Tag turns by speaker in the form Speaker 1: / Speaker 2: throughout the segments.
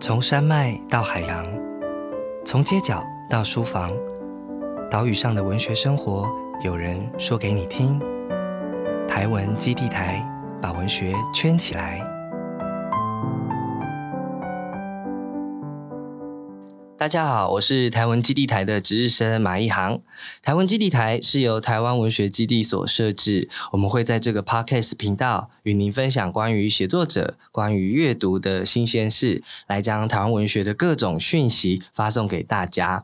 Speaker 1: 从山脉到海洋，从街角到书房，岛屿上的文学生活，有人说给你听。台文基地台把文学圈起来。大家好，我是台湾基地台的值日生马一航。台湾基地台是由台湾文学基地所设置，我们会在这个 podcast 频道与您分享关于写作者、关于阅读的新鲜事，来将台湾文学的各种讯息发送给大家。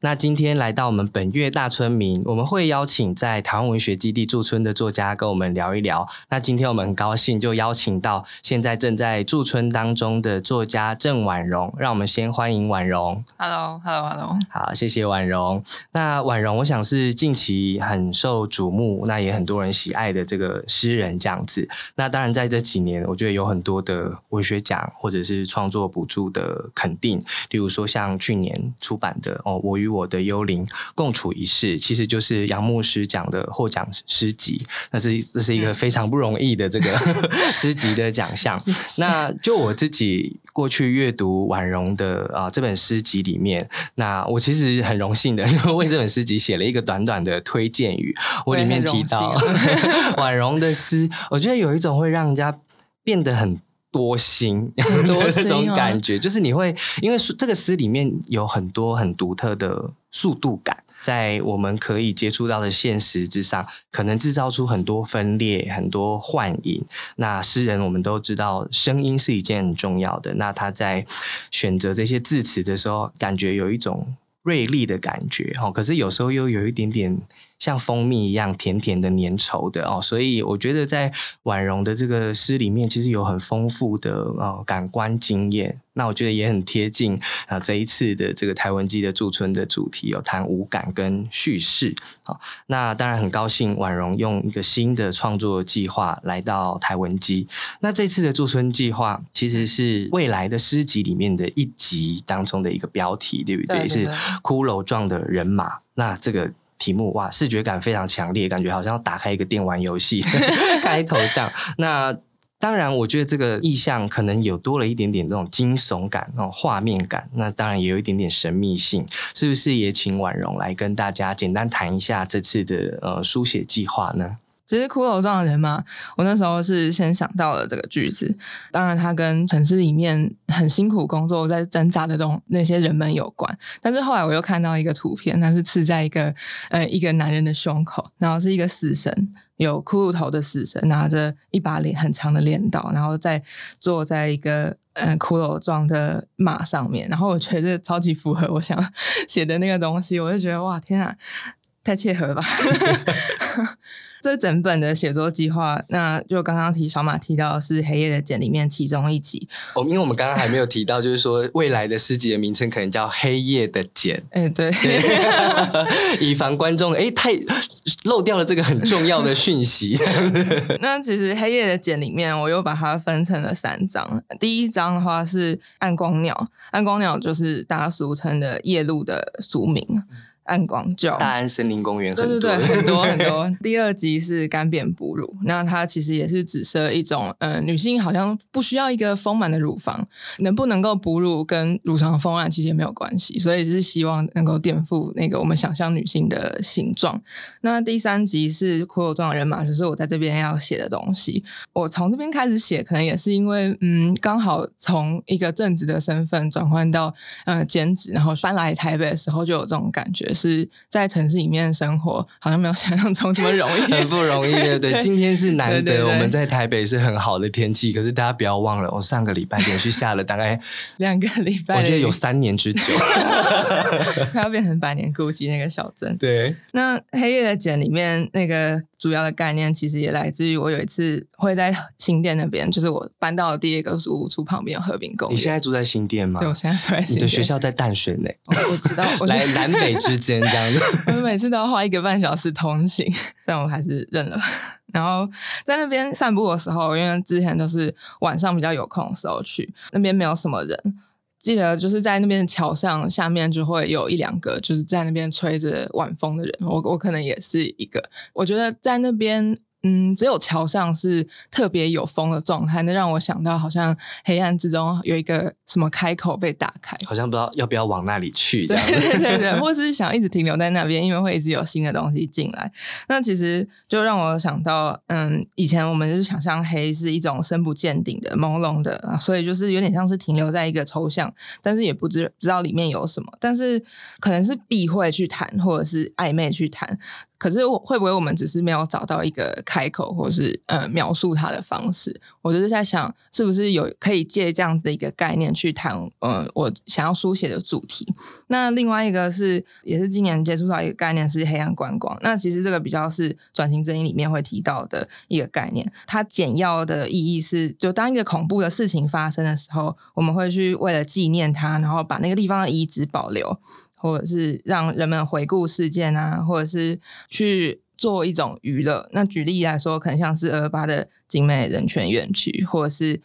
Speaker 1: 那今天来到我们本月大村民，我们会邀请在台湾文学基地驻村的作家跟我们聊一聊。那今天我们很高兴就邀请到现在正在驻村当中的作家郑婉容，让我们先欢迎婉容。
Speaker 2: Hello，Hello，Hello。
Speaker 1: 好，谢谢婉容。那婉容，我想是近期很受瞩目，那也很多人喜爱的这个诗人这样子。那当然，在这几年，我觉得有很多的文学奖或者是创作补助的肯定，例如说像去年出版的哦，《我与我的幽灵共处一室》，其实就是杨牧师奖的获奖诗集。那是这是一个非常不容易的这个 诗集的奖项。那就我自己。过去阅读婉容的啊这本诗集里面，那我其实很荣幸的就 为这本诗集写了一个短短的推荐语。我里面提到 婉容的诗，我觉得有一种会让人家变得很多心，多这种感觉，就是你会因为这个诗里面有很多很独特的速度感。在我们可以接触到的现实之上，可能制造出很多分裂、很多幻影。那诗人我们都知道，声音是一件很重要的。那他在选择这些字词的时候，感觉有一种锐利的感觉，哦，可是有时候又有一点点。像蜂蜜一样甜甜的粘稠的哦，所以我觉得在婉容的这个诗里面，其实有很丰富的呃感官经验。那我觉得也很贴近啊这一次的这个台文基的驻村的主题，有谈五感跟叙事啊。那当然很高兴婉容用一个新的创作计划来到台文基。那这次的驻村计划其实是未来的诗集里面的一集当中的一个标题，对不对？是骷髅状的人马。那这个。题目哇，视觉感非常强烈，感觉好像要打开一个电玩游戏 开头这样。那当然，我觉得这个意象可能有多了一点点那种惊悚感、那种画面感。那当然也有一点点神秘性，是不是？也请婉容来跟大家简单谈一下这次的呃书写计划呢？
Speaker 2: 其实骷髅状的人嘛，我那时候是先想到了这个句子。当然，它跟城市里面很辛苦工作、在挣扎的东那些人们有关。但是后来我又看到一个图片，它是刺在一个呃一个男人的胸口，然后是一个死神，有骷髅头的死神，拿着一把镰很长的镰刀，然后再坐在一个呃骷髅状的马上面。然后我觉得超级符合我想写的那个东西，我就觉得哇天啊，太切合了吧！这整本的写作计划，那就刚刚提小马提到是《黑夜的茧》里面其中一集。
Speaker 1: 哦，因为我们刚刚还没有提到，就是说未来的诗集的名称可能叫《黑夜的茧》。
Speaker 2: 哎，对，
Speaker 1: 以防观众哎太漏掉了这个很重要的讯息。
Speaker 2: 那其实《黑夜的茧》里面，我又把它分成了三章。第一章的话是暗光鸟，暗光鸟就是大家俗称的夜鹭的俗名。暗光教
Speaker 1: 大安森林公园，
Speaker 2: 对对对，很多很多。第二集是干扁哺乳，那它其实也是指涉一种，呃，女性好像不需要一个丰满的乳房，能不能够哺乳跟乳房丰满其实也没有关系，所以是希望能够颠覆那个我们想象女性的形状。那第三集是骷髅状的人马，就是我在这边要写的东西。我从这边开始写，可能也是因为，嗯，刚好从一个正职的身份转换到呃兼职，然后搬来台北的时候就有这种感觉。是在城市里面生活，好像没有想象中这么容易，
Speaker 1: 很不容易 对。对，今天是难得，我们在台北是很好的天气，可是大家不要忘了，我上个礼拜连续下了大概
Speaker 2: 两个礼拜，
Speaker 1: 我觉得有三年之久，
Speaker 2: 快要变成百年孤寂那个小镇。
Speaker 1: 对，
Speaker 2: 那黑夜的茧里面那个。主要的概念其实也来自于我有一次会在新店那边，就是我搬到了第一个租屋处旁边和平公园。
Speaker 1: 你现在住在新店吗？
Speaker 2: 对，我现在住在新店。
Speaker 1: 你的学校在淡水呢？
Speaker 2: 我知道，我
Speaker 1: 来南北之间这样子。
Speaker 2: 我每次都要花一个半小时通勤，但我还是认了。然后在那边散步的时候，因为之前都是晚上比较有空的时候去，那边没有什么人。记得就是在那边的桥上下面就会有一两个就是在那边吹着晚风的人，我我可能也是一个。我觉得在那边嗯，只有桥上是特别有风的状态，那让我想到好像黑暗之中有一个什么开口被打开，
Speaker 1: 好像不知道要不要往那里去，这样
Speaker 2: 对对对，或是想一直停留在那边，因为会一直有新的东西进来。那其实就让我想到，嗯，以前我们就是想象黑是一种深不见底的、朦胧的，所以就是有点像是停留在一个抽象，但是也不知知道里面有什么，但是可能是避讳去谈，或者是暧昧去谈。可是会不会我们只是没有找到一个开口，或是呃描述它的方式？我就是在想，是不是有可以借这样子的一个概念去谈，呃，我想要书写的主题。那另外一个是，也是今年接触到一个概念是黑暗观光。那其实这个比较是转型正义里面会提到的一个概念。它简要的意义是，就当一个恐怖的事情发生的时候，我们会去为了纪念它，然后把那个地方的遗址保留。或者是让人们回顾事件啊，或者是去做一种娱乐。那举例来说，可能像是二八的精美人权园区，或者是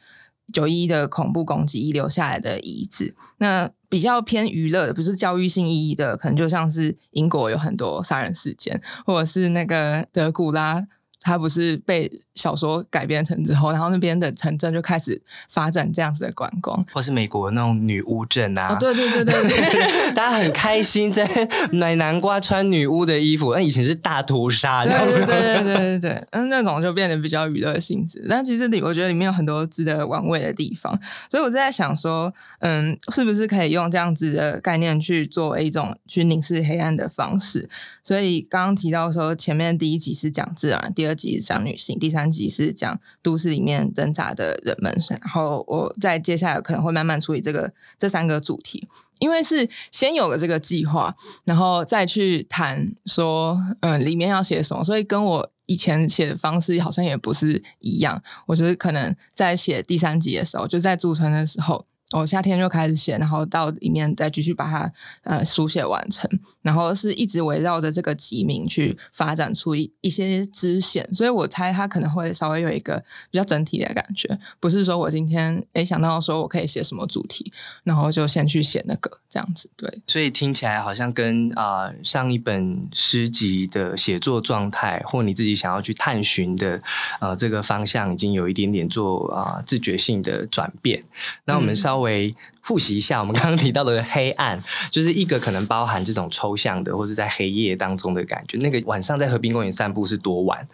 Speaker 2: 九一的恐怖攻击遗留下来的遗址。那比较偏娱乐的，不是教育性意义的，可能就像是英国有很多杀人事件，或者是那个德古拉。它不是被小说改编成之后，然后那边的城镇就开始发展这样子的观光，
Speaker 1: 或是美国那种女巫镇啊，
Speaker 2: 对对对对对，
Speaker 1: 大家很开心在买南瓜穿女巫的衣服，那以前是大屠杀，
Speaker 2: 对对对对对对，嗯，那种就变得比较娱乐性质，但其实里我觉得里面有很多值得玩味的地方，所以我在想说，嗯，是不是可以用这样子的概念去作为一种去凝视黑暗的方式？所以刚刚提到说，前面第一集是讲自然，第二。集是讲女性，第三集是讲都市里面挣扎的人们。然后我在接下来可能会慢慢处理这个这三个主题，因为是先有了这个计划，然后再去谈说，嗯，里面要写什么。所以跟我以前写的方式好像也不是一样。我觉得可能在写第三集的时候，就在驻村的时候。我夏天就开始写，然后到里面再继续把它呃书写完成，然后是一直围绕着这个集名去发展出一一些支线，所以我猜它可能会稍微有一个比较整体的感觉，不是说我今天诶想到说我可以写什么主题，然后就先去写那个这样子，对。
Speaker 1: 所以听起来好像跟啊上一本诗集的写作状态，或你自己想要去探寻的呃这个方向，已经有一点点做啊自觉性的转变。那我们稍。稍微复习一下我们刚刚提到的黑暗，就是一个可能包含这种抽象的，或是在黑夜当中的感觉。那个晚上在和平公园散步是多晚？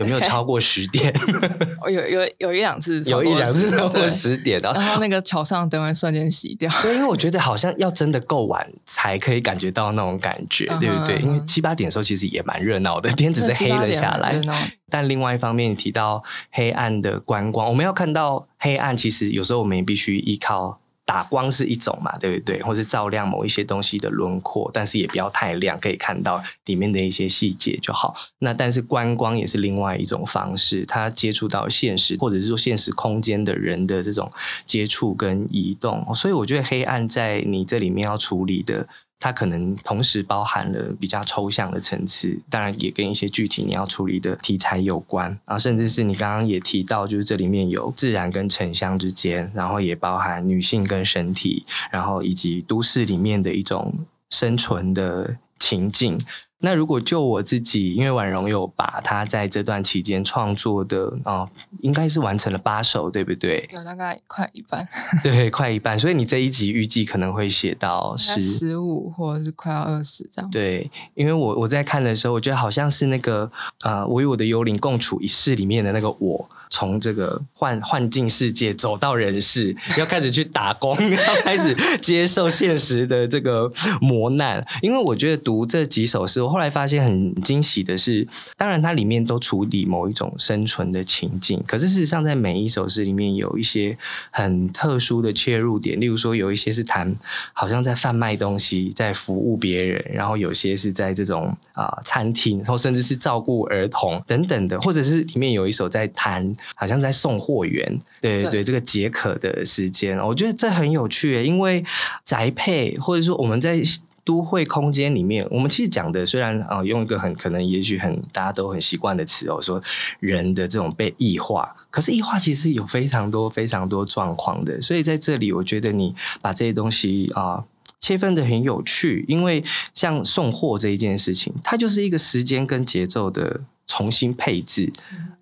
Speaker 1: 有没有超过十点？
Speaker 2: 有有有一两次，
Speaker 1: 有一两次超过十点
Speaker 2: 然后那个桥上灯会瞬间熄掉。
Speaker 1: 对，因为我觉得好像要真的够晚才可以感觉到那种感觉，对不对？因为七八点的时候其实也蛮热闹的，天只是黑了下来。但另外一方面，你提到黑暗的观光，我们要看到黑暗，其实有时候我们也必须依靠。打光是一种嘛，对不对？或是照亮某一些东西的轮廓，但是也不要太亮，可以看到里面的一些细节就好。那但是观光也是另外一种方式，它接触到现实或者是说现实空间的人的这种接触跟移动，所以我觉得黑暗在你这里面要处理的。它可能同时包含了比较抽象的层次，当然也跟一些具体你要处理的题材有关啊，甚至是你刚刚也提到，就是这里面有自然跟城乡之间，然后也包含女性跟身体，然后以及都市里面的一种生存的情境。那如果就我自己，因为婉容有把她在这段期间创作的哦，应该是完成了八首，对不对？
Speaker 2: 有大概快一半，
Speaker 1: 对，快一半。所以你这一集预计可能会写到十
Speaker 2: 十五，或者是快要二十这样。
Speaker 1: 对，因为我我在看的时候，我觉得好像是那个啊，我与我的幽灵共处一室里面的那个我。从这个幻幻境世界走到人世，要开始去打工，要开始接受现实的这个磨难。因为我觉得读这几首诗，我后来发现很惊喜的是，当然它里面都处理某一种生存的情境，可是事实上在每一首诗里面有一些很特殊的切入点。例如说，有一些是谈好像在贩卖东西，在服务别人；然后有些是在这种啊餐厅，然后甚至是照顾儿童等等的，或者是里面有一首在谈。好像在送货员，对对对，这个解渴的时间，我觉得这很有趣，因为宅配或者说我们在都会空间里面，我们其实讲的虽然啊，用一个很可能也许很大家都很习惯的词哦，说人的这种被异化，可是异化其实有非常多非常多状况的，所以在这里，我觉得你把这些东西啊切分的很有趣，因为像送货这一件事情，它就是一个时间跟节奏的。重新配置。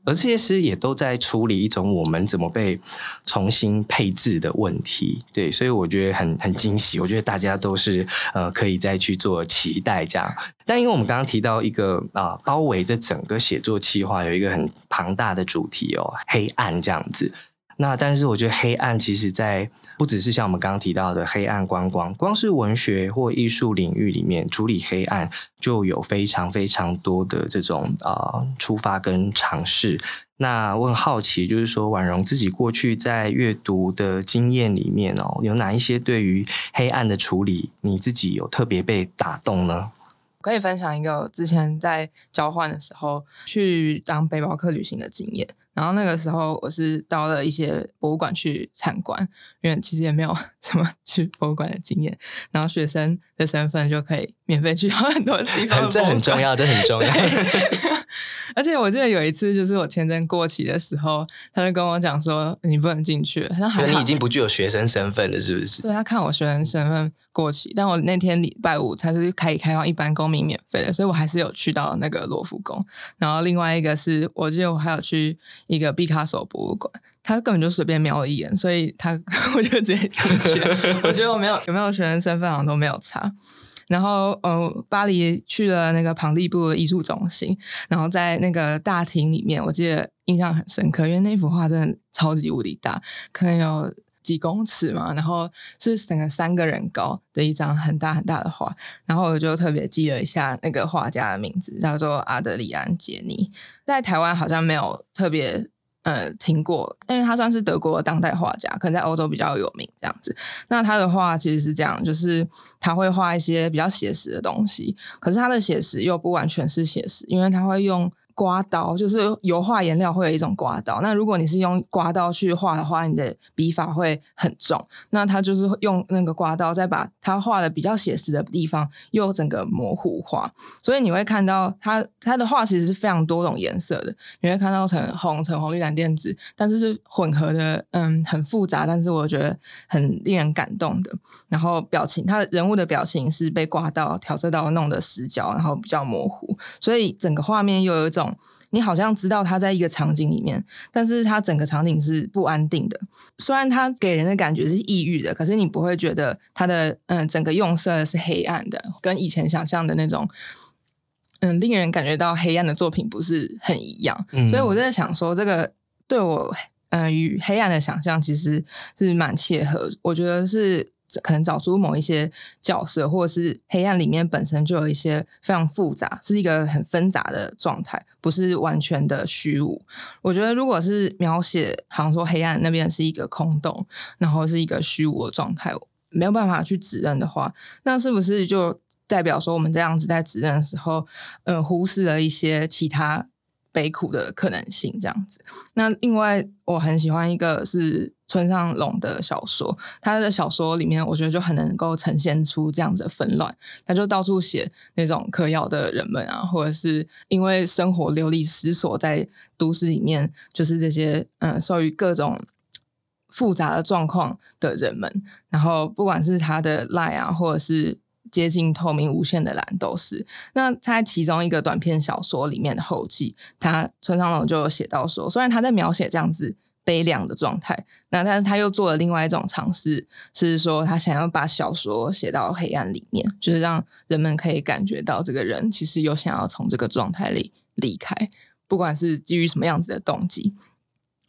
Speaker 1: 而这些诗也都在处理一种我们怎么被重新配置的问题，对，所以我觉得很很惊喜。我觉得大家都是呃可以再去做期待这样。但因为我们刚刚提到一个啊，包围着整个写作计划有一个很庞大的主题哦，黑暗这样子。那但是我觉得黑暗其实，在不只是像我们刚刚提到的黑暗观光，光是文学或艺术领域里面处理黑暗，就有非常非常多的这种啊出发跟尝试。那我很好奇，就是说婉容自己过去在阅读的经验里面哦，有哪一些对于黑暗的处理，你自己有特别被打动呢？
Speaker 2: 可以分享一个之前在交换的时候去当背包客旅行的经验。然后那个时候，我是到了一些博物馆去参观，因为其实也没有 什么去博物馆的经验。然后学生的身份就可以免费去到很多地方，
Speaker 1: 这很重要，这很重要。
Speaker 2: 而且我记得有一次，就是我签证过期的时候，他就跟我讲说：“你不能进去。”他说：“
Speaker 1: 你已经不具有学生身份了，是不是？”
Speaker 2: 对他看我学生身份过期，但我那天礼拜五他是可以开放一般公民免费的，所以我还是有去到那个罗浮宫。然后另外一个是我记得我还有去。一个毕卡索博物馆，他根本就随便瞄了一眼，所以他 我就直接进去。我觉得我没有有没有学生身份好像都没有差。然后呃，巴黎去了那个庞蒂布艺术中心，然后在那个大厅里面，我记得印象很深刻，因为那幅画真的超级无敌大，可能有几公尺嘛，然后是整个三个人高的一张很大很大的画。然后我就特别记了一下那个画家的名字，叫做阿德里安·杰尼，在台湾好像没有特别。呃，听过，因为他算是德国的当代画家，可能在欧洲比较有名这样子。那他的画其实是这样，就是他会画一些比较写实的东西，可是他的写实又不完全是写实，因为他会用。刮刀就是油画颜料会有一种刮刀，那如果你是用刮刀去画的话，你的笔法会很重。那他就是用那个刮刀，再把他画的比较写实的地方又整个模糊化，所以你会看到他他的画其实是非常多种颜色的，你会看到橙红、橙红、绿蓝靛紫，但是是混合的，嗯，很复杂，但是我觉得很令人感动的。然后表情，他人物的表情是被刮刀调色到弄的死角，然后比较模糊，所以整个画面又有一种。你好像知道他在一个场景里面，但是他整个场景是不安定的。虽然他给人的感觉是抑郁的，可是你不会觉得他的嗯整个用色是黑暗的，跟以前想象的那种嗯令人感觉到黑暗的作品不是很一样。所以我在想说，这个对我嗯与黑暗的想象其实是蛮切合。我觉得是。可能找出某一些角色，或者是黑暗里面本身就有一些非常复杂，是一个很纷杂的状态，不是完全的虚无。我觉得，如果是描写，好像说黑暗那边是一个空洞，然后是一个虚无的状态，没有办法去指认的话，那是不是就代表说我们这样子在指认的时候，嗯，忽视了一些其他？悲苦的可能性，这样子。那另外，我很喜欢一个是村上龙的小说，他的小说里面，我觉得就很能够呈现出这样子的纷乱。他就到处写那种嗑药的人们啊，或者是因为生活流离失所，在都市里面，就是这些嗯，受于各种复杂的状况的人们。然后，不管是他的赖啊，或者是。接近透明无限的蓝都是。那在其中一个短篇小说里面的后记，他村上龙就写到说，虽然他在描写这样子悲凉的状态，那但是他又做了另外一种尝试，是说他想要把小说写到黑暗里面，就是让人们可以感觉到这个人其实有想要从这个状态里离开，不管是基于什么样子的动机。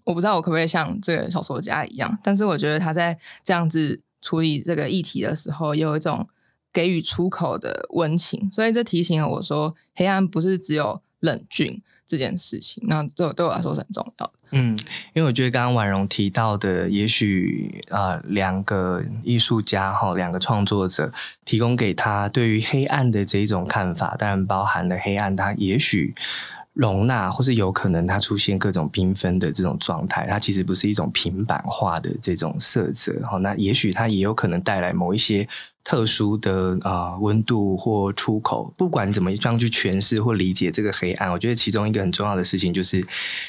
Speaker 2: 我不知道我可不可以像这个小说家一样，但是我觉得他在这样子处理这个议题的时候，有一种。给予出口的温情，所以这提醒了我说，黑暗不是只有冷峻这件事情。那对对我来说是很重要的。
Speaker 1: 嗯，因为我觉得刚刚婉容提到的，也许啊，两个艺术家哈，两个创作者提供给他对于黑暗的这一种看法，当然包含了黑暗，它也许。容纳，或是有可能它出现各种缤纷的这种状态，它其实不是一种平板化的这种色泽。好，那也许它也有可能带来某一些特殊的啊温度或出口，不管怎么样去诠释或理解这个黑暗，我觉得其中一个很重要的事情就是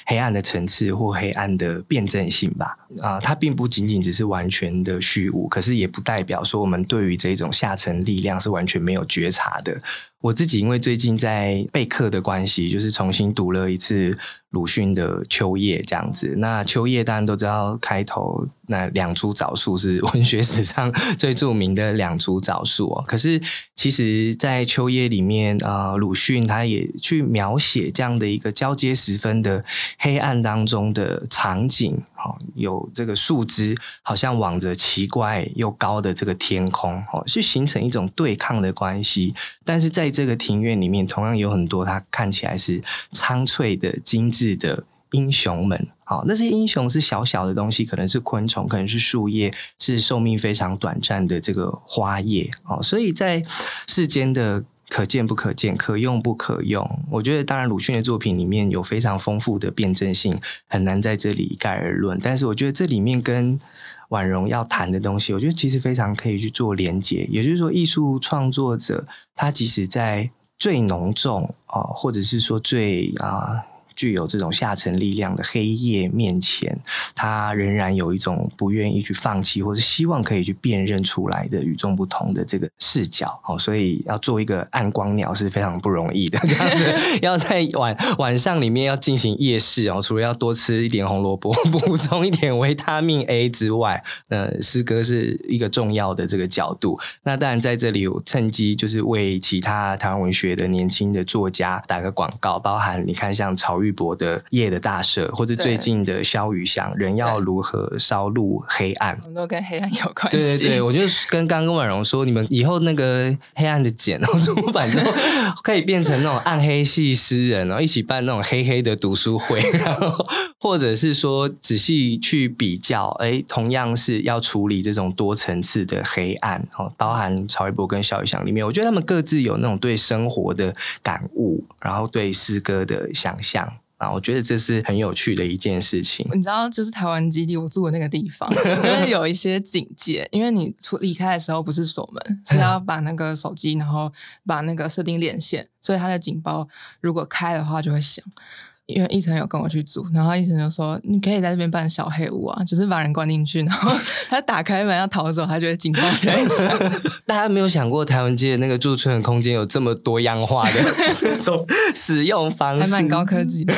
Speaker 1: 黑暗的层次或黑暗的辩证性吧。啊，它并不仅仅只是完全的虚无，可是也不代表说我们对于这种下沉力量是完全没有觉察的。我自己因为最近在备课的关系，就是重新读了一次鲁迅的《秋叶》这样子。那《秋叶》大家都知道，开头那两株枣树是文学史上最著名的两株枣树哦。可是其实，在《秋叶》里面啊，鲁迅他也去描写这样的一个交接十分的黑暗当中的场景。哦，有这个树枝好像往着奇怪又高的这个天空，哦，去形成一种对抗的关系。但是在这个庭院里面，同样有很多它看起来是苍翠的、精致的英雄们。好，那些英雄是小小的东西，可能是昆虫，可能是树叶，是寿命非常短暂的这个花叶。哦，所以在世间的。可见不可见，可用不可用。我觉得，当然，鲁迅的作品里面有非常丰富的辩证性，很难在这里一概而论。但是，我觉得这里面跟婉容要谈的东西，我觉得其实非常可以去做连接。也就是说，艺术创作者他即使在最浓重啊，或者是说最啊。具有这种下沉力量的黑夜面前，他仍然有一种不愿意去放弃，或是希望可以去辨认出来的与众不同的这个视角。哦，所以要做一个暗光鸟是非常不容易的。这样子，要在晚晚上里面要进行夜视哦，除了要多吃一点红萝卜，补充一点维他命 A 之外，呃，诗歌是一个重要的这个角度。那当然在这里，我趁机就是为其他台湾文学的年轻的作家打个广告，包含你看像曹玉。博的夜的大赦，或者最近的萧雨翔，人要如何烧入黑暗？
Speaker 2: 很多跟黑暗有关系。
Speaker 1: 对对对，我就跟刚跟婉容说，你们以后那个黑暗的茧，然后出版之后 可以变成那种暗黑系诗人，然后一起办那种黑黑的读书会，然后或者是说仔细去比较，哎，同样是要处理这种多层次的黑暗，哦，包含曹一博跟萧雨翔里面，我觉得他们各自有那种对生活的感悟，然后对诗歌的想象。啊，我觉得这是很有趣的一件事情。
Speaker 2: 你知道，就是台湾基地我住的那个地方，因 为有一些警戒，因为你出离开的时候不是锁门，是要把那个手机，然后把那个设定连线，所以它的警报如果开的话就会响。因为一晨有跟我去住，然后一晨就说：“你可以在这边办小黑屋啊，就是把人关进去，然后 他打开门要逃走，他觉得警报 在响。
Speaker 1: 大家没有想过台湾街的那个驻村的空间有这么多样化的 这种使用方式，
Speaker 2: 还蛮高科技的。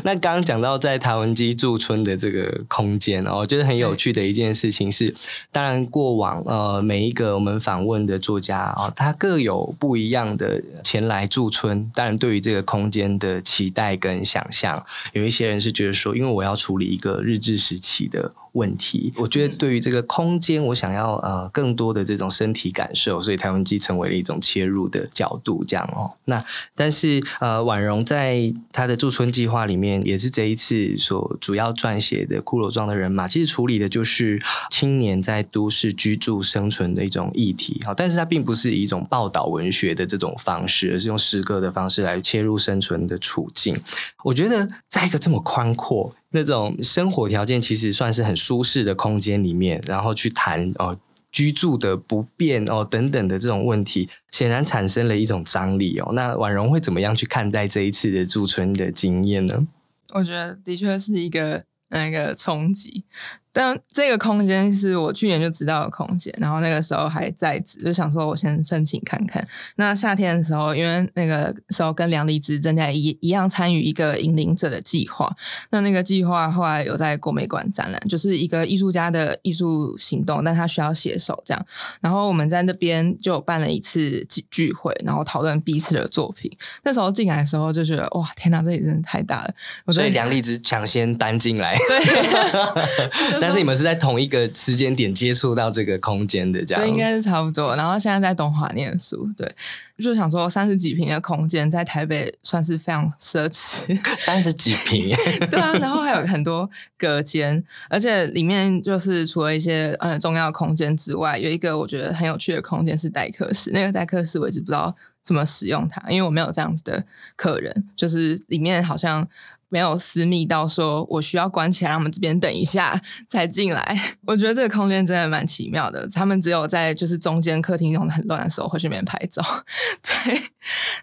Speaker 1: 那刚刚讲到在台湾基驻村的这个空间哦，我觉得很有趣的一件事情是，当然过往呃每一个我们访问的作家哦，他各有不一样的前来驻村，当然对于这个空间的期待跟想象，有一些人是觉得说，因为我要处理一个日治时期的。问题，我觉得对于这个空间，我想要呃更多的这种身体感受，所以台湾机成为了一种切入的角度，这样哦。那但是呃，婉容在他的驻村计划里面，也是这一次所主要撰写的《骷髅状的人马》，其实处理的就是青年在都市居住生存的一种议题。好，但是它并不是以一种报道文学的这种方式，而是用诗歌的方式来切入生存的处境。我觉得在一个这么宽阔。那种生活条件其实算是很舒适的空间里面，然后去谈哦居住的不便哦等等的这种问题，显然产生了一种张力哦。那婉容会怎么样去看待这一次的驻村的经验呢？
Speaker 2: 我觉得的确是一个那个冲击。但这个空间是我去年就知道的空间，然后那个时候还在职，就想说我先申请看看。那夏天的时候，因为那个时候跟梁离子正在一一样参与一个引领者的计划，那那个计划后来有在国美馆展览，就是一个艺术家的艺术行动，但他需要写手这样。然后我们在那边就办了一次聚聚会，然后讨论彼此的作品。那时候进来的时候就觉得哇，天哪，这里真的太大了！
Speaker 1: 所以梁离子抢先搬进来。
Speaker 2: 对。
Speaker 1: 但是你们是在同一个时间点接触到这个空间的，这样
Speaker 2: 应该是差不多。然后现在在东华念书，对，就想说三十几平的空间在台北算是非常奢侈。
Speaker 1: 三十几平，
Speaker 2: 对啊。然后还有很多隔间，而且里面就是除了一些呃重要空间之外，有一个我觉得很有趣的空间是待客室。那个待客室我一直不知道怎么使用它，因为我没有这样子的客人，就是里面好像。没有私密到说我需要关起来，让我们这边等一下才进来。我觉得这个空间真的蛮奇妙的。他们只有在就是中间客厅弄得很乱的时候会去那边拍照。对，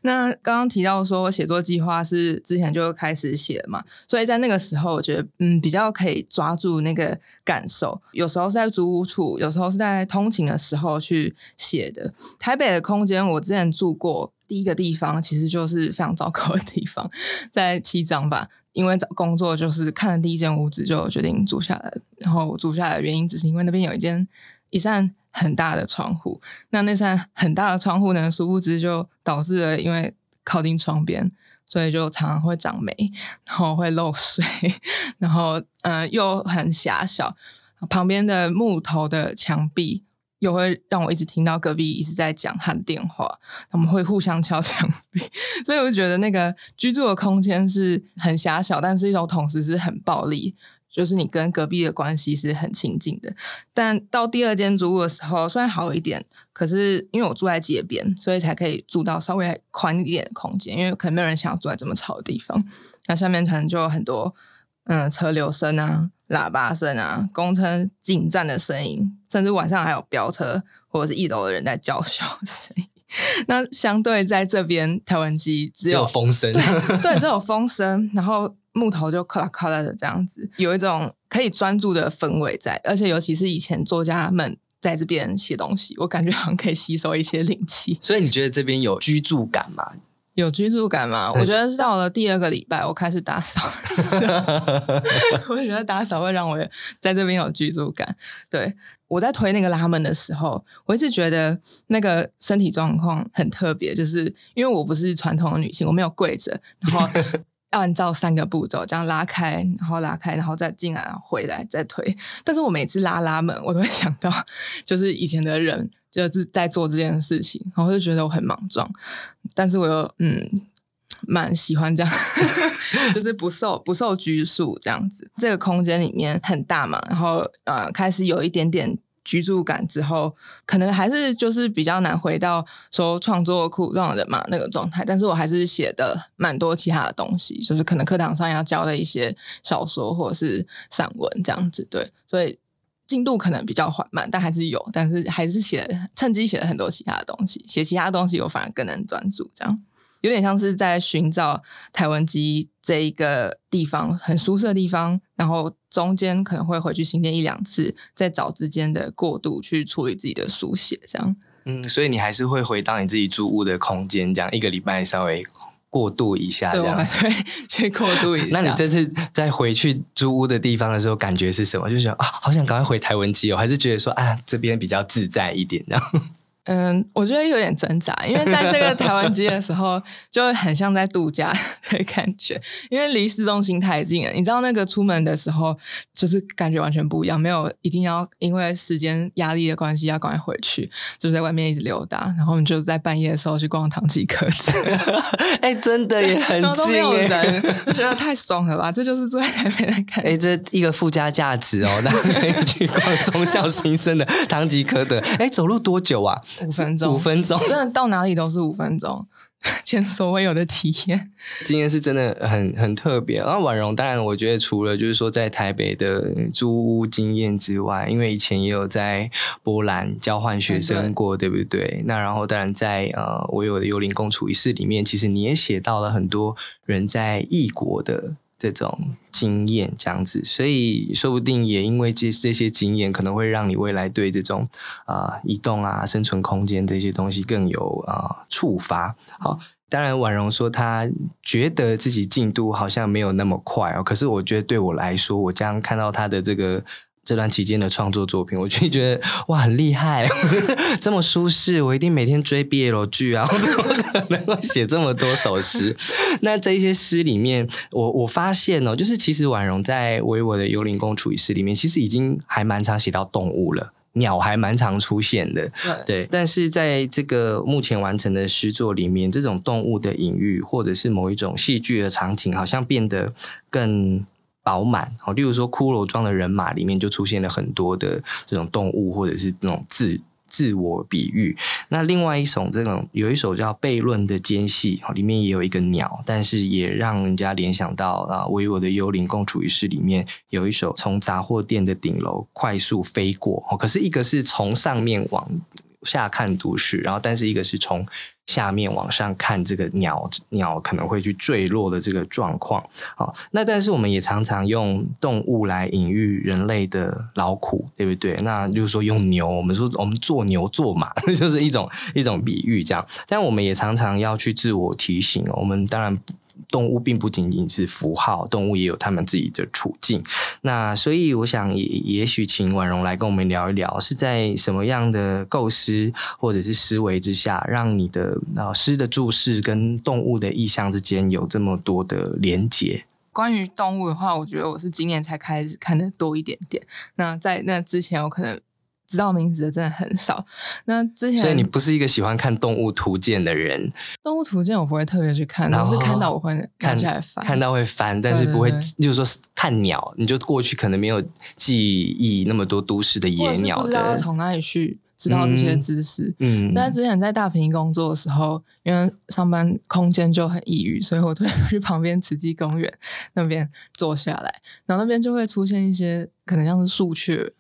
Speaker 2: 那刚刚提到说写作计划是之前就开始写嘛，所以在那个时候我觉得嗯比较可以抓住那个感受。有时候是在租屋处，有时候是在通勤的时候去写的。台北的空间我之前住过。第一个地方其实就是非常糟糕的地方，在七张吧。因为找工作就是看了第一间屋子就决定住下来，然后住下来的原因只是因为那边有一间一扇很大的窗户。那那扇很大的窗户呢，殊不知就导致了因为靠近窗边，所以就常常会长霉，然后会漏水，然后嗯又很狭小，旁边的木头的墙壁。又会让我一直听到隔壁一直在讲他的电话，他们会互相敲墙壁，所以我就觉得那个居住的空间是很狭小，但是一种同时是很暴力，就是你跟隔壁的关系是很亲近的。但到第二间租屋的时候，虽然好一点，可是因为我住在街边，所以才可以住到稍微宽一点的空间，因为可能没有人想要住在这么吵的地方。那下面可能就有很多嗯车流声啊。喇叭声啊，公车进站的声音，甚至晚上还有飙车或者是一楼的人在叫嚣声音。那相对在这边台湾机
Speaker 1: 只有风声，
Speaker 2: 对，只有风声，然后木头就咔啦咔啦的这样子，有一种可以专注的氛围在，而且尤其是以前作家们在这边写东西，我感觉好像可以吸收一些灵气。
Speaker 1: 所以你觉得这边有居住感吗？
Speaker 2: 有居住感吗？我觉得是到了第二个礼拜，我开始打扫，我觉得打扫会让我在这边有居住感。对我在推那个拉门的时候，我一直觉得那个身体状况很特别，就是因为我不是传统的女性，我没有跪着，然后要 按照三个步骤这样拉开，然后拉开，然后再进来，回来再推。但是我每次拉拉门，我都会想到，就是以前的人。就是在做这件事情，然后就觉得我很莽撞，但是我又嗯蛮喜欢这样，就是不受不受拘束这样子。这个空间里面很大嘛，然后呃开始有一点点居住感之后，可能还是就是比较难回到说创作苦让人嘛那个状态。但是我还是写的蛮多其他的东西，就是可能课堂上要教的一些小说或者是散文这样子。对，所以。进度可能比较缓慢，但还是有，但是还是写，趁机写了很多其他的东西。写其他东西，我反而更能专注，这样有点像是在寻找台湾机这一个地方很舒适的地方，然后中间可能会回去新店一两次，在找之间的过渡去处理自己的书写，这样。
Speaker 1: 嗯，所以你还是会回到你自己住屋的空间，这样一个礼拜稍微。过渡一下，这样
Speaker 2: 对，去过渡一下。
Speaker 1: 那你这次在回去租屋的地方的时候，感觉是什么？就觉得啊，好想赶快回台湾基哦，还是觉得说啊，这边比较自在一点，这样。
Speaker 2: 嗯，我觉得有点挣扎，因为在这个台湾机的时候，就很像在度假的感觉，因为离市中心太近了。你知道那个出门的时候，就是感觉完全不一样，没有一定要因为时间压力的关系要赶快回去，就在外面一直溜达。然后我们就在半夜的时候去逛唐吉诃德，
Speaker 1: 哎，真的也很近
Speaker 2: 哎，觉得太爽了吧？这就是住在台北的感觉。
Speaker 1: 哎，这一个附加价值哦，那 可以去逛中校新生的唐吉诃德。哎，走路多久啊？
Speaker 2: 五分钟，
Speaker 1: 五分钟，
Speaker 2: 真的到哪里都是五分钟，前所未有的体验。
Speaker 1: 今天是真的很很特别。然后婉容，当然我觉得除了就是说在台北的租屋经验之外，因为以前也有在波兰交换学生过，对不对？那然后当然在呃我有的幽灵共处一室里面，其实你也写到了很多人在异国的。这种经验这样子，所以说不定也因为这这些经验，可能会让你未来对这种啊移动啊生存空间这些东西更有啊触发。好，当然婉容说她觉得自己进度好像没有那么快哦，可是我觉得对我来说，我将看到她的这个。这段期间的创作作品，我就觉得哇，很厉害，这么舒适，我一定每天追 BL 剧啊，我怎么可能够写这么多首诗？那这一些诗里面，我我发现哦，就是其实婉容在《为我的幽灵公主》一诗里面，其实已经还蛮常写到动物了，鸟还蛮常出现的，对。但是在这个目前完成的诗作里面，这种动物的隐喻，或者是某一种戏剧的场景，好像变得更。饱满，好，例如说骷髅装的人马里面就出现了很多的这种动物，或者是那种字自我比喻。那另外一首这种有一首叫《悖论的间隙》，里面也有一个鸟，但是也让人家联想到啊，《我与我的幽灵共处一室》里面有一首从杂货店的顶楼快速飞过，可是一个是从上面往。下看都市，然后但是一个是从下面往上看这个鸟鸟可能会去坠落的这个状况。好，那但是我们也常常用动物来隐喻人类的劳苦，对不对？那就是说用牛，我们说我们做牛做马，就是一种一种比喻这样。但我们也常常要去自我提醒，我们当然。动物并不仅仅是符号，动物也有他们自己的处境。那所以，我想也也许请婉容来跟我们聊一聊，是在什么样的构思或者是思维之下，让你的老师的注释跟动物的意象之间有这么多的连结？
Speaker 2: 关于动物的话，我觉得我是今年才开始看的多一点点。那在那之前，我可能。知道名字的真的很少。那之前，
Speaker 1: 所以你不是一个喜欢看动物图鉴的人。
Speaker 2: 动物图鉴我不会特别去看，但是看到我会看起来翻，
Speaker 1: 看到会翻，但是不会，就是说看鸟，你就过去可能没有记忆那么多都市的野鸟的。
Speaker 2: 不知道从哪里去知道这些知识。嗯。但之前在大坪工作的时候，因为上班空间就很抑郁，所以我会去旁边慈济公园那边坐下来，然后那边就会出现一些可能像是树雀。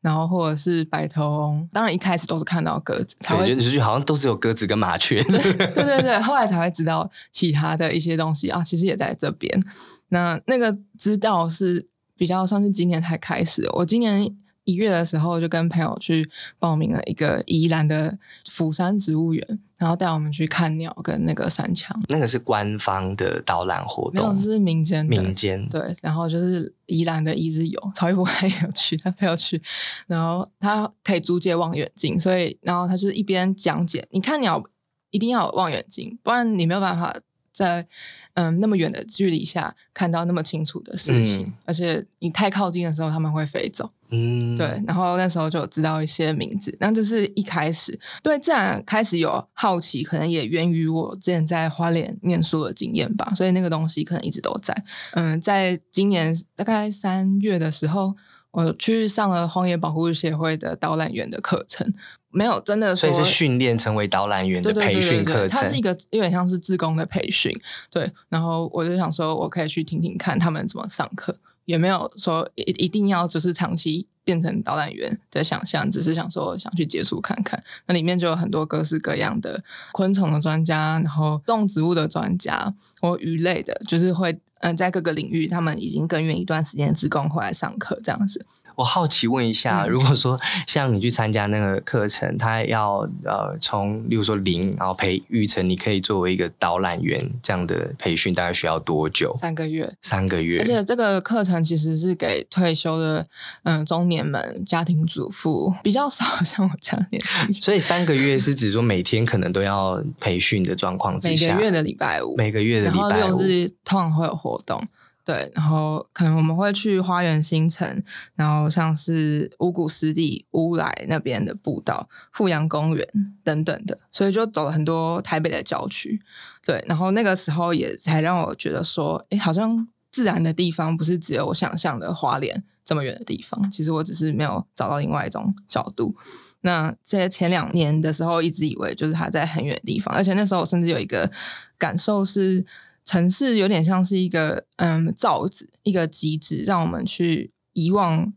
Speaker 2: 然后或者是白头翁，当然一开始都是看到鸽子，才会
Speaker 1: 觉得好像都是有鸽子跟麻雀。
Speaker 2: 对对对，后来才会知道其他的一些东西啊，其实也在这边。那那个知道是比较算是今年才开始，我今年。一月的时候，就跟朋友去报名了一个宜兰的釜山植物园，然后带我们去看鸟跟那个山墙。
Speaker 1: 那个是官方的导览活动，
Speaker 2: 没有是民间。
Speaker 1: 民间
Speaker 2: 对，然后就是宜兰的一日游，曹一博还有去，他非要去，然后他可以租借望远镜，所以然后他就是一边讲解，你看鸟一定要有望远镜，不然你没有办法。在嗯那么远的距离下看到那么清楚的事情，而且你太靠近的时候，他们会飞走。嗯，对。然后那时候就知道一些名字，那这是一开始对自然开始有好奇，可能也源于我之前在花莲念书的经验吧。所以那个东西可能一直都在。嗯，在今年大概三月的时候，我去上了荒野保护协会的导览员的课程。没有真的，
Speaker 1: 所以是训练成为导览员的培训课程。
Speaker 2: 它是一个有点像是自工的培训，对。然后我就想说，我可以去听听看他们怎么上课，也没有说一一定要就是长期变成导览员的想象，只是想说想去接触看看。那里面就有很多各式各样的昆虫的专家，然后动植物的专家或鱼类的，就是会嗯在各个领域，他们已经耕耘一段时间，自工回来上课这样子。
Speaker 1: 我好奇问一下，如果说像你去参加那个课程，他要呃从，例如说零，然后培育成你可以作为一个导览员这样的培训，大概需要多久？
Speaker 2: 三个月，
Speaker 1: 三个月。
Speaker 2: 而且这个课程其实是给退休的嗯中年们、家庭主妇比较少，像我这样年纪。
Speaker 1: 所以三个月是指说每天可能都要培训的状况之
Speaker 2: 下，每个月的礼拜五，
Speaker 1: 每个月的礼拜五，
Speaker 2: 然后六日通常会有活动。对，然后可能我们会去花园新城，然后像是五谷湿地、乌来那边的步道、富阳公园等等的，所以就走了很多台北的郊区。对，然后那个时候也才让我觉得说，哎，好像自然的地方不是只有我想象的花莲这么远的地方。其实我只是没有找到另外一种角度。那在前两年的时候，一直以为就是它在很远的地方，而且那时候我甚至有一个感受是。城市有点像是一个嗯罩子，一个机制，让我们去遗忘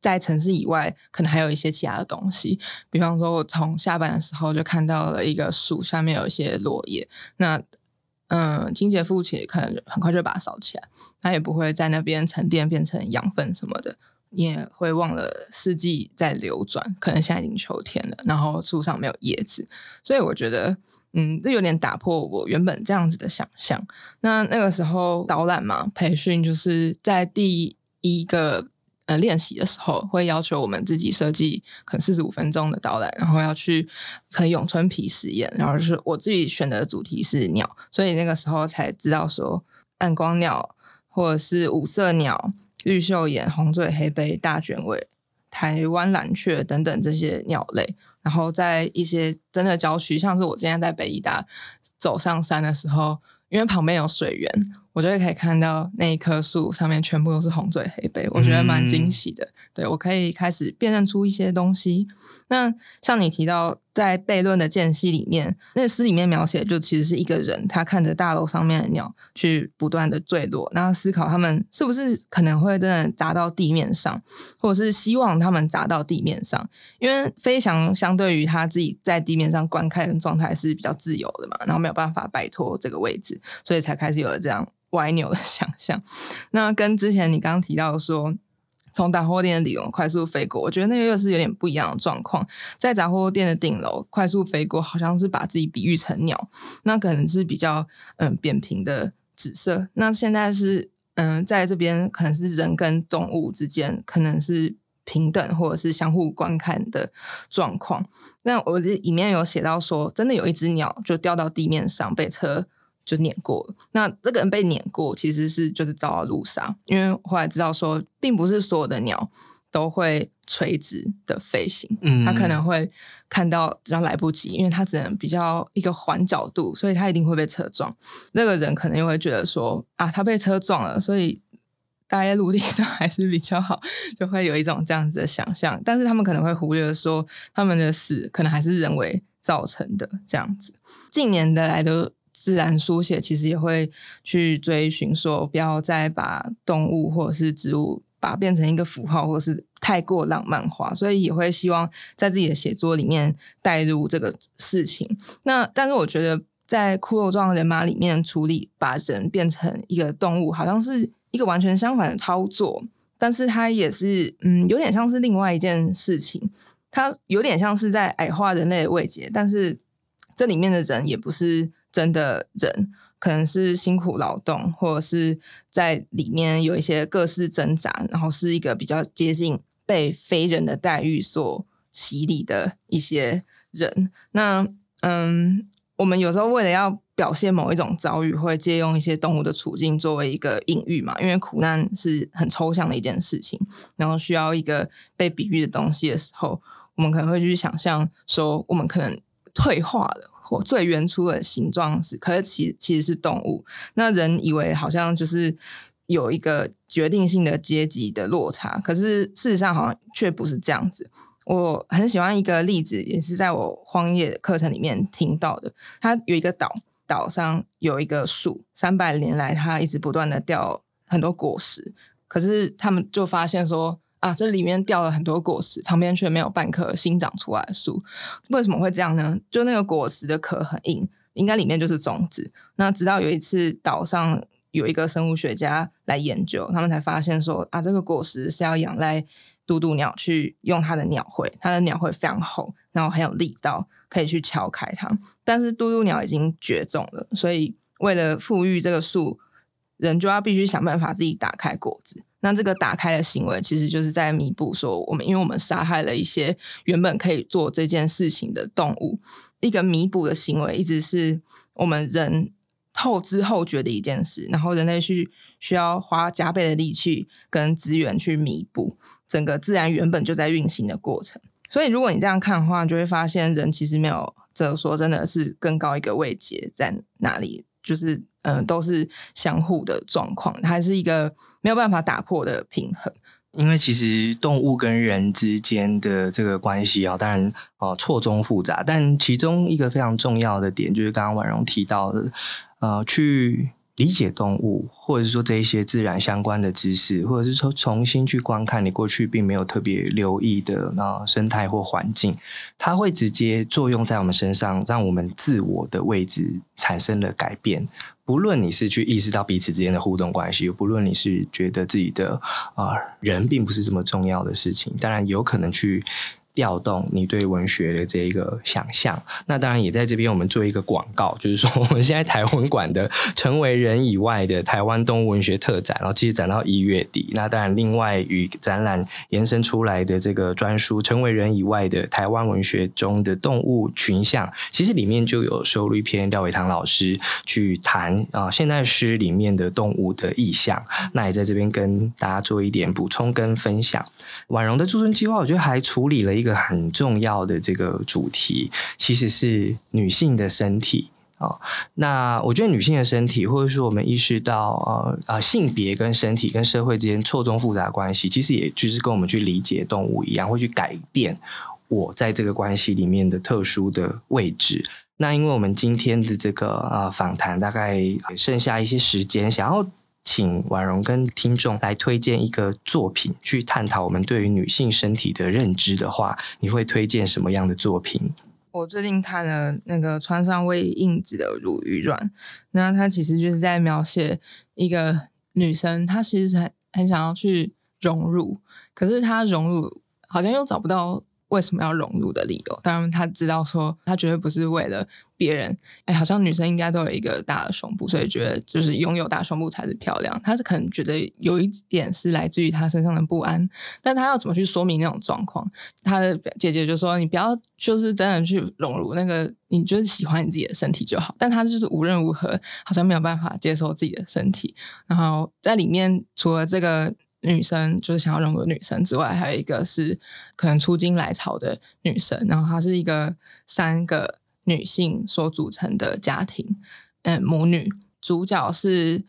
Speaker 2: 在城市以外可能还有一些其他的东西。比方说，我从下班的时候就看到了一个树下面有一些落叶，那嗯，清洁父亲可能很快就把它扫起来，它也不会在那边沉淀变成养分什么的，你也会忘了四季在流转，可能现在已经秋天了，然后树上没有叶子，所以我觉得。嗯，这有点打破我原本这样子的想象。那那个时候导览嘛，培训就是在第一个呃练习的时候，会要求我们自己设计可能四十五分钟的导览，然后要去可能永春皮实验，然后就是我自己选的主题是鸟，所以那个时候才知道说暗光鸟或者是五色鸟、绿袖眼、红嘴黑背、大卷尾、台湾蓝雀等等这些鸟类。然后在一些真的郊区，像是我今天在北医大走上山的时候，因为旁边有水源，我就会可以看到那一棵树上面全部都是红嘴黑背，我觉得蛮惊喜的。对我可以开始辨认出一些东西。那像你提到在悖论的间隙里面，那诗里面描写就其实是一个人，他看着大楼上面的鸟去不断的坠落，然后思考他们是不是可能会真的砸到地面上，或者是希望他们砸到地面上，因为飞翔相对于他自己在地面上观看的状态是比较自由的嘛，然后没有办法摆脱这个位置，所以才开始有了这样歪扭的 想象。那跟之前你刚刚提到说。从杂货店的顶楼快速飞过，我觉得那个又是有点不一样的状况。在杂货店的顶楼快速飞过，好像是把自己比喻成鸟，那可能是比较嗯扁平的紫色。那现在是嗯在这边可能是人跟动物之间可能是平等或者是相互观看的状况。那我这里面有写到说，真的有一只鸟就掉到地面上被车。就碾过了。那这个人被碾过，其实是就是遭到路杀。因为后来知道说，并不是所有的鸟都会垂直的飞行，嗯，他可能会看到比较来不及，因为他只能比较一个环角度，所以他一定会被车撞。那个人可能又会觉得说，啊，他被车撞了，所以待在陆地上 还是比较好，就会有一种这样子的想象。但是他们可能会忽略说，他们的死可能还是人为造成的这样子。近年的来的。自然书写其实也会去追寻，说不要再把动物或者是植物把变成一个符号，或是太过浪漫化，所以也会希望在自己的写作里面带入这个事情。那但是我觉得在骷髅状人马里面处理把人变成一个动物，好像是一个完全相反的操作，但是它也是嗯有点像是另外一件事情，它有点像是在矮化人类的位阶，但是这里面的人也不是。真的人可能是辛苦劳动，或者是在里面有一些各式挣扎，然后是一个比较接近被非人的待遇所洗礼的一些人。那嗯，我们有时候为了要表现某一种遭遇，会借用一些动物的处境作为一个隐喻嘛？因为苦难是很抽象的一件事情，然后需要一个被比喻的东西的时候，我们可能会去想象说，我们可能退化了。或最原初的形状是，可是其其实是动物。那人以为好像就是有一个决定性的阶级的落差，可是事实上好像却不是这样子。我很喜欢一个例子，也是在我荒野课程里面听到的。它有一个岛，岛上有一个树，三百年来它一直不断的掉很多果实，可是他们就发现说。啊，这里面掉了很多果实，旁边却没有半棵新长出来的树，为什么会这样呢？就那个果实的壳很硬，应该里面就是种子。那直到有一次岛上有一个生物学家来研究，他们才发现说啊，这个果实是要仰赖嘟嘟鸟去用它的鸟喙，它的鸟喙非常厚，然后很有力道，可以去敲开它。但是嘟嘟鸟已经绝种了，所以为了富裕这个树，人就要必须想办法自己打开果子。那这个打开的行为，其实就是在弥补说，我们因为我们杀害了一些原本可以做这件事情的动物，一个弥补的行为，一直是我们人后知后觉的一件事。然后人类去需要花加倍的力气跟资源去弥补整个自然原本就在运行的过程。所以，如果你这样看的话，就会发现人其实没有，这说真的是更高一个位阶在哪里，就是。嗯，都是相互的状况，它是一个没有办法打破的平衡。
Speaker 1: 因为其实动物跟人之间的这个关系啊，当然哦错综复杂，但其中一个非常重要的点，就是刚刚婉容提到的，呃，去。理解动物，或者是说这一些自然相关的知识，或者是说重新去观看你过去并没有特别留意的那生态或环境，它会直接作用在我们身上，让我们自我的位置产生了改变。不论你是去意识到彼此之间的互动关系，不论你是觉得自己的啊人并不是这么重要的事情，当然有可能去。调动你对文学的这一个想象，那当然也在这边我们做一个广告，就是说我们现在台文馆的成为人以外的台湾动物文学特展，然后其实展到一月底。那当然，另外与展览延伸出来的这个专书《成为人以外的台湾文学中的动物群像》，其实里面就有收录一篇廖伟堂老师去谈啊现代诗里面的动物的意象。那也在这边跟大家做一点补充跟分享。婉容的驻村计划，我觉得还处理了一个。个很重要的这个主题，其实是女性的身体哦，那我觉得女性的身体，或者说我们意识到呃啊性别跟身体跟社会之间错综复杂关系，其实也就是跟我们去理解动物一样，会去改变我在这个关系里面的特殊的位置。那因为我们今天的这个呃访谈大概剩下一些时间，想要请婉容跟听众来推荐一个作品，去探讨我们对于女性身体的认知的话，你会推荐什么样的作品？
Speaker 2: 我最近看了那个穿上为印子的乳与卵，那它其实就是在描写一个女生，她其实很很想要去融入，可是她融入好像又找不到。为什么要融入的理由？当然，他知道说他绝对不是为了别人。哎，好像女生应该都有一个大的胸部，所以觉得就是拥有大胸部才是漂亮。她是可能觉得有一点是来自于她身上的不安，但她要怎么去说明那种状况？她的姐姐就说：“你不要就是真的去融入那个，你就是喜欢你自己的身体就好。”但她就是无论如何好像没有办法接受自己的身体。然后在里面，除了这个。女生就是想要融入女生之外，还有一个是可能出经来潮的女生，然后她是一个三个女性所组成的家庭，嗯，母女。主角是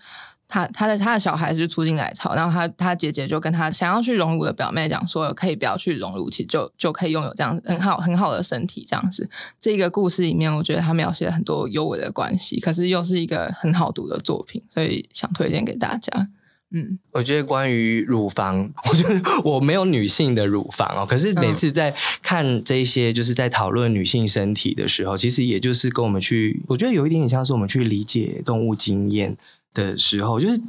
Speaker 2: 她，她的她的小孩是出经来潮，然后她她姐姐就跟她想要去融入的表妹讲说，可以不要去融入，其实就就可以拥有这样很好很好的身体这样子。这个故事里面，我觉得她描写了很多优美的关系，可是又是一个很好读的作品，所以想推荐给大家。
Speaker 1: 嗯，我觉得关于乳房，我觉得我没有女性的乳房哦。可是每次在看这些，就是在讨论女性身体的时候，其实也就是跟我们去，我觉得有一点点像是我们去理解动物经验。的时候，就是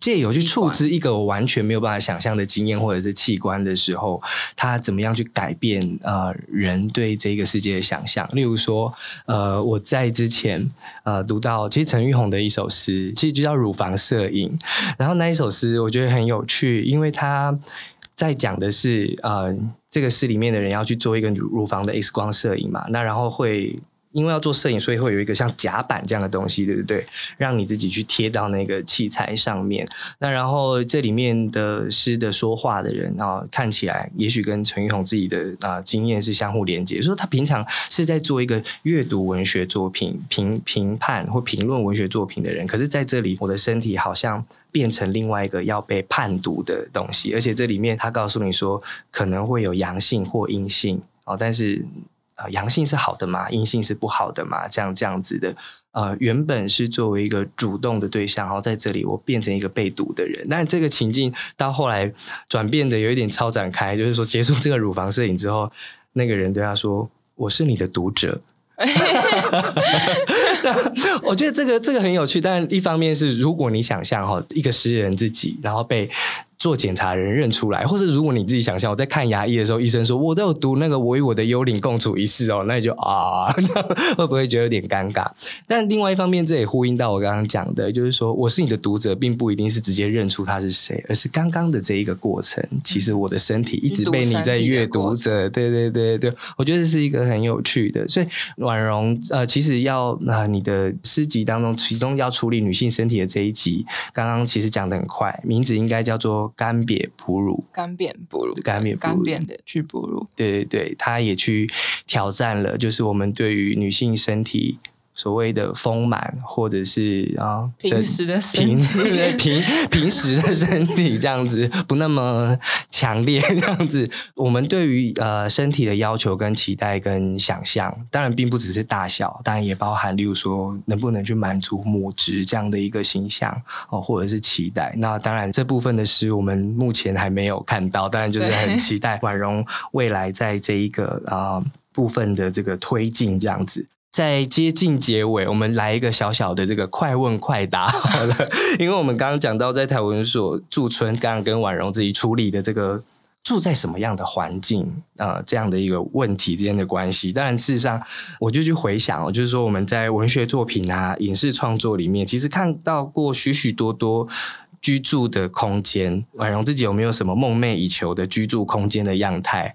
Speaker 1: 借由去触知一个我完全没有办法想象的经验或者是器官的时候，它怎么样去改变呃人对这个世界的想象？例如说，呃，我在之前呃读到其实陈玉红的一首诗，其实就叫《乳房摄影》，然后那一首诗我觉得很有趣，因为他在讲的是呃这个诗里面的人要去做一个乳房的 X 光摄影嘛，那然后会。因为要做摄影，所以会有一个像夹板这样的东西，对不对？让你自己去贴到那个器材上面。那然后这里面的诗的说话的人啊，看起来也许跟陈玉红自己的啊经验是相互连接。说他平常是在做一个阅读文学作品、评评判或评论文学作品的人，可是在这里，我的身体好像变成另外一个要被判读的东西。而且这里面他告诉你说，可能会有阳性或阴性哦，但是。呃，阳性是好的嘛？阴性是不好的嘛？这样这样子的，呃，原本是作为一个主动的对象，然后在这里我变成一个被读的人。但这个情境到后来转变的有一点超展开，就是说结束这个乳房摄影之后，那个人对他说：“我是你的读者。”我觉得这个这个很有趣，但一方面是如果你想象哈，一个诗人自己，然后被。做检查人认出来，或者如果你自己想象，我在看牙医的时候，医生说我都有读那个《我与我的幽灵共处一室》哦，那你就啊，会不会觉得有点尴尬？但另外一方面，这也呼应到我刚刚讲的，就是说我是你的读者，并不一定是直接认出他是谁，而是刚刚的这一个过程，其实我的身体一直被你在阅读着。对对对对，我觉得这是一个很有趣的。所以婉容呃，其实要啊，你的诗集当中，其中要处理女性身体的这一集，刚刚其实讲的很快，名字应该叫做。干瘪哺乳，
Speaker 2: 干瘪哺乳，
Speaker 1: 干瘪
Speaker 2: 干瘪的去哺乳，
Speaker 1: 对对对，他也去挑战了，就是我们对于女性身体。所谓的丰满，或者是啊
Speaker 2: 平时的身体，
Speaker 1: 平平时的身体这样子不那么强烈这样子。我们对于呃身体的要求跟期待跟想象，当然并不只是大小，当然也包含，例如说能不能去满足母职这样的一个形象哦，或者是期待。那当然这部分的诗我们目前还没有看到，当然就是很期待 婉容未来在这一个啊部分的这个推进这样子。在接近结尾，我们来一个小小的这个快问快答 好了，因为我们刚刚讲到在台文所驻村，刚刚跟婉容自己处理的这个住在什么样的环境啊这样的一个问题之间的关系。当然，事实上我就去回想，就是说我们在文学作品啊、影视创作里面，其实看到过许许多多居住的空间。婉容自己有没有什么梦寐以求的居住空间的样态？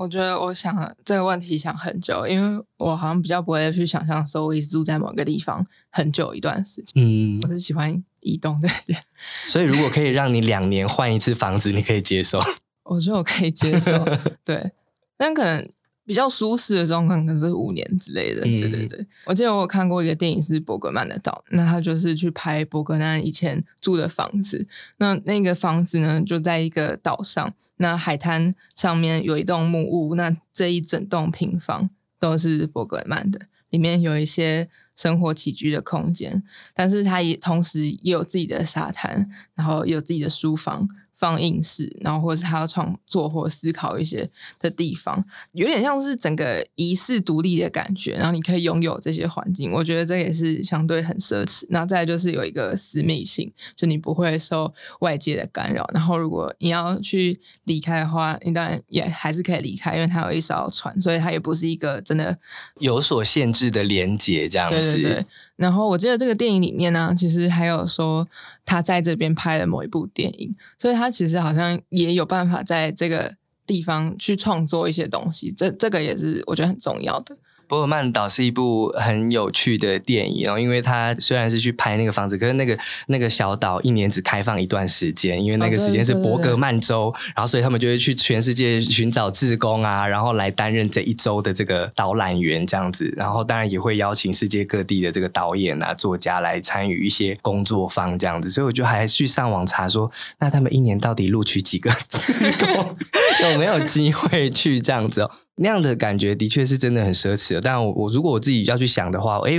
Speaker 2: 我觉得我想这个问题想很久，因为我好像比较不会去想象说我一直住在某个地方很久一段时间。嗯，我是喜欢移动的人，
Speaker 1: 所以如果可以让你两年换一次房子，你可以接受？
Speaker 2: 我觉得我可以接受，对，但可能。比较舒适的状况可能是五年之类的。对对对，我记得我有看过一个电影是伯格曼的岛，那他就是去拍伯格曼以前住的房子。那那个房子呢，就在一个岛上，那海滩上面有一栋木屋，那这一整栋平房都是伯格曼的，里面有一些生活起居的空间，但是他也同时也有自己的沙滩，然后有自己的书房。放映室，然后或者是他要创作或思考一些的地方，有点像是整个遗世独立的感觉。然后你可以拥有这些环境，我觉得这也是相对很奢侈。然后再就是有一个私密性，就你不会受外界的干扰。然后如果你要去离开的话，你当然也还是可以离开，因为它有一艘船，所以它也不是一个真的
Speaker 1: 有所限制的连接这样
Speaker 2: 子。然后我记得这个电影里面呢，其实还有说他在这边拍了某一部电影，所以他其实好像也有办法在这个地方去创作一些东西，这这个也是我觉得很重要的。
Speaker 1: 伯尔曼岛是一部很有趣的电影哦，因为它虽然是去拍那个房子，可是那个那个小岛一年只开放一段时间，因为那个时间是伯格曼州，然后所以他们就会去全世界寻找志工啊，然后来担任这一周的这个导览员这样子，然后当然也会邀请世界各地的这个导演啊、作家来参与一些工作坊这样子，所以我就还去上网查说，那他们一年到底录取几个志工，有没有机会去这样子哦？那样的感觉的确是真的很奢侈，但我我如果我自己要去想的话，哎，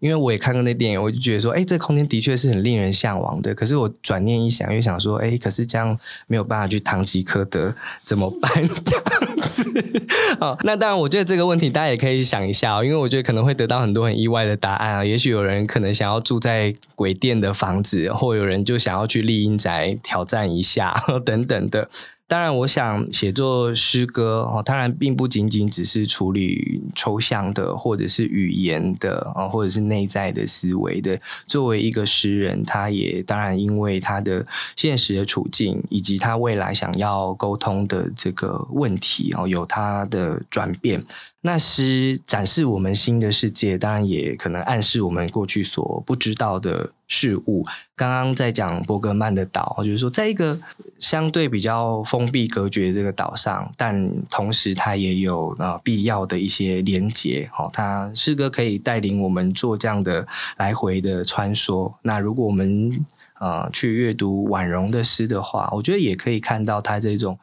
Speaker 1: 因为我也看过那电影，我就觉得说，哎，这空间的确是很令人向往的。可是我转念一想，又想说，哎，可是这样没有办法去堂吉诃德怎么办？这样子哦，那当然，我觉得这个问题大家也可以想一下哦，因为我觉得可能会得到很多很意外的答案啊。也许有人可能想要住在鬼店的房子，或有人就想要去丽英宅挑战一下 等等的。当然，我想写作诗歌哦，当然并不仅仅只是处理抽象的，或者是语言的啊，或者是内在的思维的。作为一个诗人，他也当然因为他的现实的处境，以及他未来想要沟通的这个问题哦，有他的转变。那诗展示我们新的世界，当然也可能暗示我们过去所不知道的事物。刚刚在讲伯格曼的岛，就是说，在一个相对比较封闭隔绝这个岛上，但同时它也有呃必要的一些连接。好，它诗歌可以带领我们做这样的来回的穿梭。那如果我们呃去阅读婉容的诗的话，我觉得也可以看到它这种。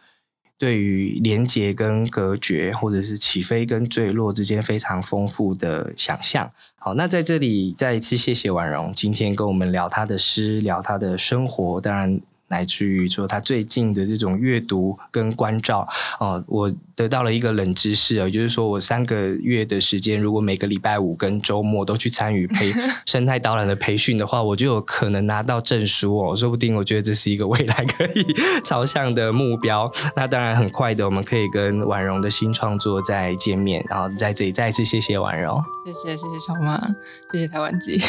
Speaker 1: 对于连接跟隔绝，或者是起飞跟坠落之间非常丰富的想象。好，那在这里再一次谢谢婉容，今天跟我们聊他的诗，聊他的生活，当然。来自于说他最近的这种阅读跟关照哦，我得到了一个冷知识啊，就是说我三个月的时间，如果每个礼拜五跟周末都去参与培 生态导览的培训的话，我就有可能拿到证书哦，说不定我觉得这是一个未来可以朝向的目标。那当然很快的，我们可以跟婉容的新创作再见面，然后在这里再一次谢谢婉容，
Speaker 2: 谢谢谢谢小马，谢谢台湾记。